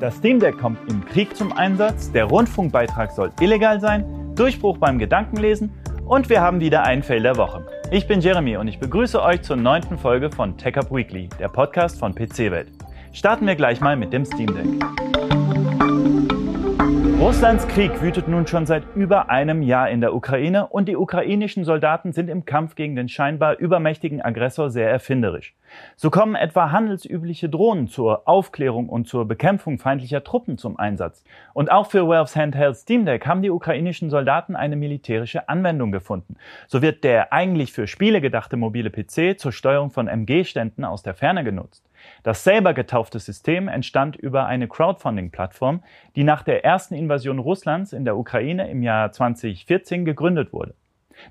Das Steam Deck kommt im Krieg zum Einsatz, der Rundfunkbeitrag soll illegal sein, Durchbruch beim Gedankenlesen und wir haben wieder einen Fail der Woche. Ich bin Jeremy und ich begrüße euch zur neunten Folge von TechUp Weekly, der Podcast von PC Welt. Starten wir gleich mal mit dem Steam Deck. Russlands Krieg wütet nun schon seit über einem Jahr in der Ukraine und die ukrainischen Soldaten sind im Kampf gegen den scheinbar übermächtigen Aggressor sehr erfinderisch. So kommen etwa handelsübliche Drohnen zur Aufklärung und zur Bekämpfung feindlicher Truppen zum Einsatz. Und auch für Valve's Handheld Steam Deck haben die ukrainischen Soldaten eine militärische Anwendung gefunden. So wird der eigentlich für Spiele gedachte mobile PC zur Steuerung von MG-Ständen aus der Ferne genutzt. Das selber getaufte System entstand über eine Crowdfunding-Plattform, die nach der ersten Invasion Russlands in der Ukraine im Jahr 2014 gegründet wurde.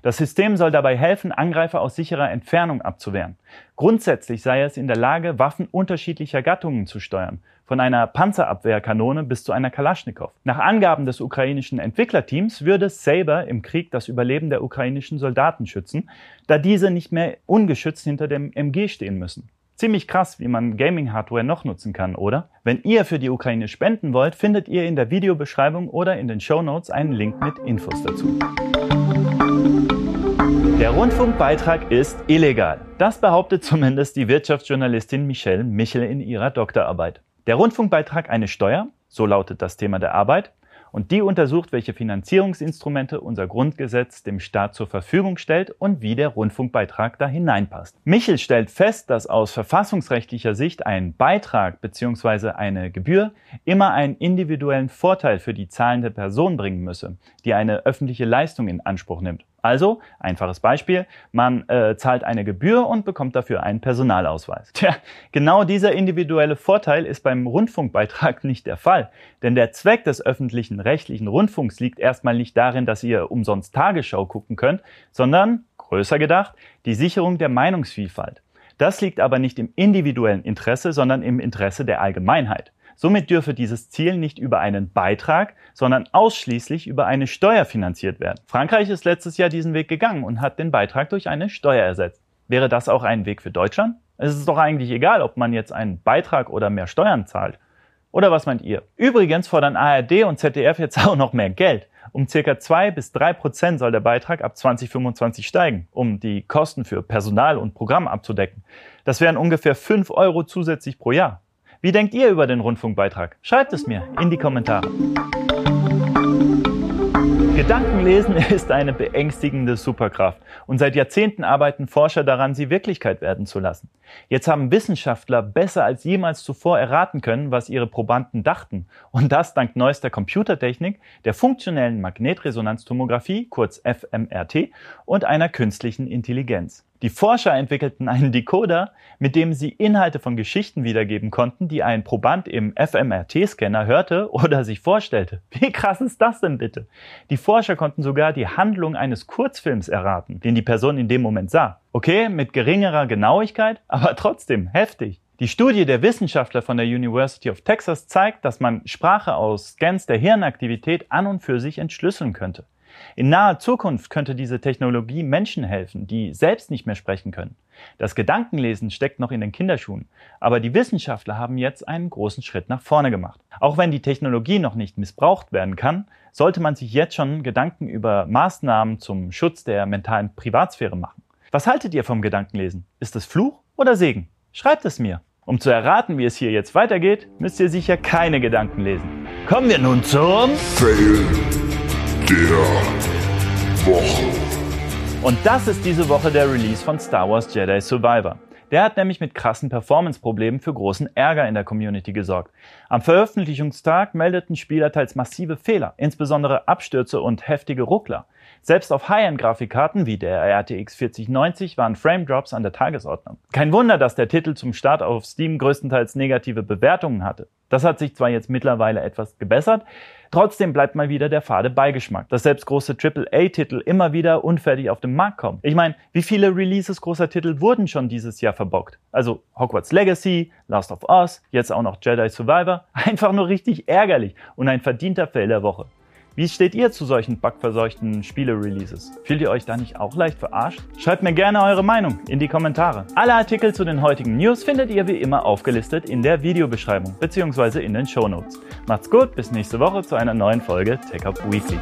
Das System soll dabei helfen, Angreifer aus sicherer Entfernung abzuwehren. Grundsätzlich sei es in der Lage, Waffen unterschiedlicher Gattungen zu steuern, von einer Panzerabwehrkanone bis zu einer Kalaschnikow. Nach Angaben des ukrainischen Entwicklerteams würde Saber im Krieg das Überleben der ukrainischen Soldaten schützen, da diese nicht mehr ungeschützt hinter dem MG stehen müssen. Ziemlich krass, wie man Gaming-Hardware noch nutzen kann, oder? Wenn ihr für die Ukraine spenden wollt, findet ihr in der Videobeschreibung oder in den Show Notes einen Link mit Infos dazu. Der Rundfunkbeitrag ist illegal. Das behauptet zumindest die Wirtschaftsjournalistin Michelle Michel in ihrer Doktorarbeit. Der Rundfunkbeitrag eine Steuer, so lautet das Thema der Arbeit, und die untersucht, welche Finanzierungsinstrumente unser Grundgesetz dem Staat zur Verfügung stellt und wie der Rundfunkbeitrag da hineinpasst. Michel stellt fest, dass aus verfassungsrechtlicher Sicht ein Beitrag bzw. eine Gebühr immer einen individuellen Vorteil für die zahlende Person bringen müsse, die eine öffentliche Leistung in Anspruch nimmt. Also, einfaches Beispiel, man äh, zahlt eine Gebühr und bekommt dafür einen Personalausweis. Tja, genau dieser individuelle Vorteil ist beim Rundfunkbeitrag nicht der Fall. Denn der Zweck des öffentlichen rechtlichen Rundfunks liegt erstmal nicht darin, dass ihr umsonst Tagesschau gucken könnt, sondern, größer gedacht, die Sicherung der Meinungsvielfalt. Das liegt aber nicht im individuellen Interesse, sondern im Interesse der Allgemeinheit. Somit dürfe dieses Ziel nicht über einen Beitrag, sondern ausschließlich über eine Steuer finanziert werden. Frankreich ist letztes Jahr diesen Weg gegangen und hat den Beitrag durch eine Steuer ersetzt. Wäre das auch ein Weg für Deutschland? Es ist doch eigentlich egal, ob man jetzt einen Beitrag oder mehr Steuern zahlt. Oder was meint ihr? Übrigens fordern ARD und ZDF jetzt auch noch mehr Geld. Um circa zwei bis drei Prozent soll der Beitrag ab 2025 steigen, um die Kosten für Personal und Programm abzudecken. Das wären ungefähr fünf Euro zusätzlich pro Jahr. Wie denkt ihr über den Rundfunkbeitrag? Schreibt es mir in die Kommentare. Gedankenlesen ist eine beängstigende Superkraft und seit Jahrzehnten arbeiten Forscher daran, sie Wirklichkeit werden zu lassen. Jetzt haben Wissenschaftler besser als jemals zuvor erraten können, was ihre Probanden dachten und das dank neuester Computertechnik, der funktionellen Magnetresonanztomographie, kurz FMRT, und einer künstlichen Intelligenz. Die Forscher entwickelten einen Decoder, mit dem sie Inhalte von Geschichten wiedergeben konnten, die ein Proband im FMRT-Scanner hörte oder sich vorstellte. Wie krass ist das denn bitte? Die Forscher konnten sogar die Handlung eines Kurzfilms erraten, den die Person in dem Moment sah. Okay, mit geringerer Genauigkeit, aber trotzdem heftig. Die Studie der Wissenschaftler von der University of Texas zeigt, dass man Sprache aus Scans der Hirnaktivität an und für sich entschlüsseln könnte. In naher Zukunft könnte diese Technologie Menschen helfen, die selbst nicht mehr sprechen können. Das Gedankenlesen steckt noch in den Kinderschuhen, aber die Wissenschaftler haben jetzt einen großen Schritt nach vorne gemacht. Auch wenn die Technologie noch nicht missbraucht werden kann, sollte man sich jetzt schon Gedanken über Maßnahmen zum Schutz der mentalen Privatsphäre machen. Was haltet ihr vom Gedankenlesen? Ist es Fluch oder Segen? Schreibt es mir. Um zu erraten, wie es hier jetzt weitergeht, müsst ihr sicher keine Gedanken lesen. Kommen wir nun zum Fail der Woche. Und das ist diese Woche der Release von Star Wars Jedi Survivor. Der hat nämlich mit krassen Performance-Problemen für großen Ärger in der Community gesorgt. Am Veröffentlichungstag meldeten Spieler teils massive Fehler, insbesondere Abstürze und heftige Ruckler. Selbst auf High-End-Grafikkarten wie der RTX 4090 waren Frame-Drops an der Tagesordnung. Kein Wunder, dass der Titel zum Start auf Steam größtenteils negative Bewertungen hatte. Das hat sich zwar jetzt mittlerweile etwas gebessert, trotzdem bleibt mal wieder der fade Beigeschmack, dass selbst große AAA-Titel immer wieder unfertig auf den Markt kommen. Ich meine, wie viele Releases großer Titel wurden schon dieses Jahr verbockt? Also Hogwarts Legacy, Last of Us, jetzt auch noch Jedi Survivor. Einfach nur richtig ärgerlich und ein verdienter Fail der Woche. Wie steht ihr zu solchen bugverseuchten Spiele-Releases? Fühlt ihr euch da nicht auch leicht verarscht? Schreibt mir gerne eure Meinung in die Kommentare. Alle Artikel zu den heutigen News findet ihr wie immer aufgelistet in der Videobeschreibung bzw. in den Show Notes. Macht's gut, bis nächste Woche zu einer neuen Folge Tech Up Weekly.